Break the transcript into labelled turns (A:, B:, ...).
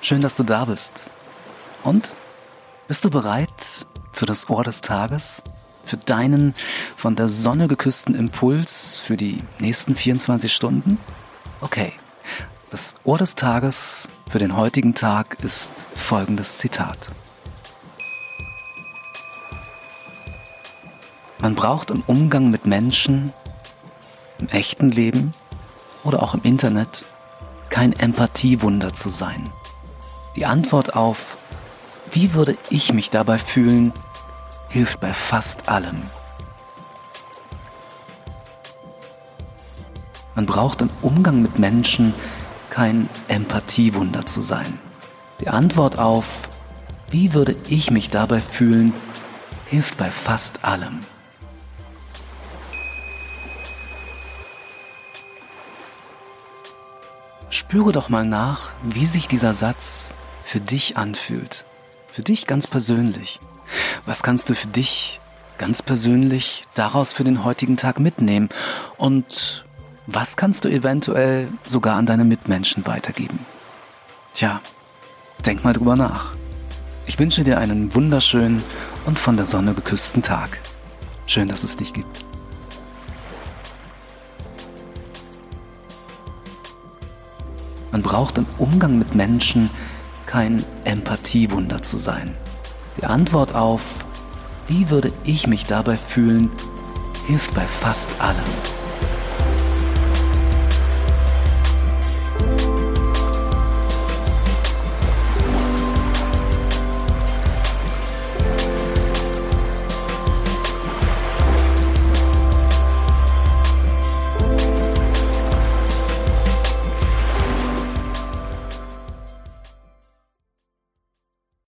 A: Schön, dass du da bist. Und? Bist du bereit für das Ohr des Tages? Für deinen von der Sonne geküssten Impuls für die nächsten 24 Stunden? Okay. Das Ohr des Tages für den heutigen Tag ist folgendes Zitat. Man braucht im Umgang mit Menschen, im echten Leben oder auch im Internet kein Empathiewunder zu sein. Die Antwort auf, wie würde ich mich dabei fühlen, hilft bei fast allem. Man braucht im Umgang mit Menschen kein Empathiewunder zu sein. Die Antwort auf, wie würde ich mich dabei fühlen, hilft bei fast allem. Spüre doch mal nach, wie sich dieser Satz für dich anfühlt. Für dich ganz persönlich. Was kannst du für dich ganz persönlich daraus für den heutigen Tag mitnehmen? Und was kannst du eventuell sogar an deine Mitmenschen weitergeben? Tja, denk mal drüber nach. Ich wünsche dir einen wunderschönen und von der Sonne geküssten Tag. Schön, dass es dich gibt. Man braucht im Umgang mit Menschen kein Empathiewunder zu sein. Die Antwort auf, wie würde ich mich dabei fühlen, hilft bei fast allem.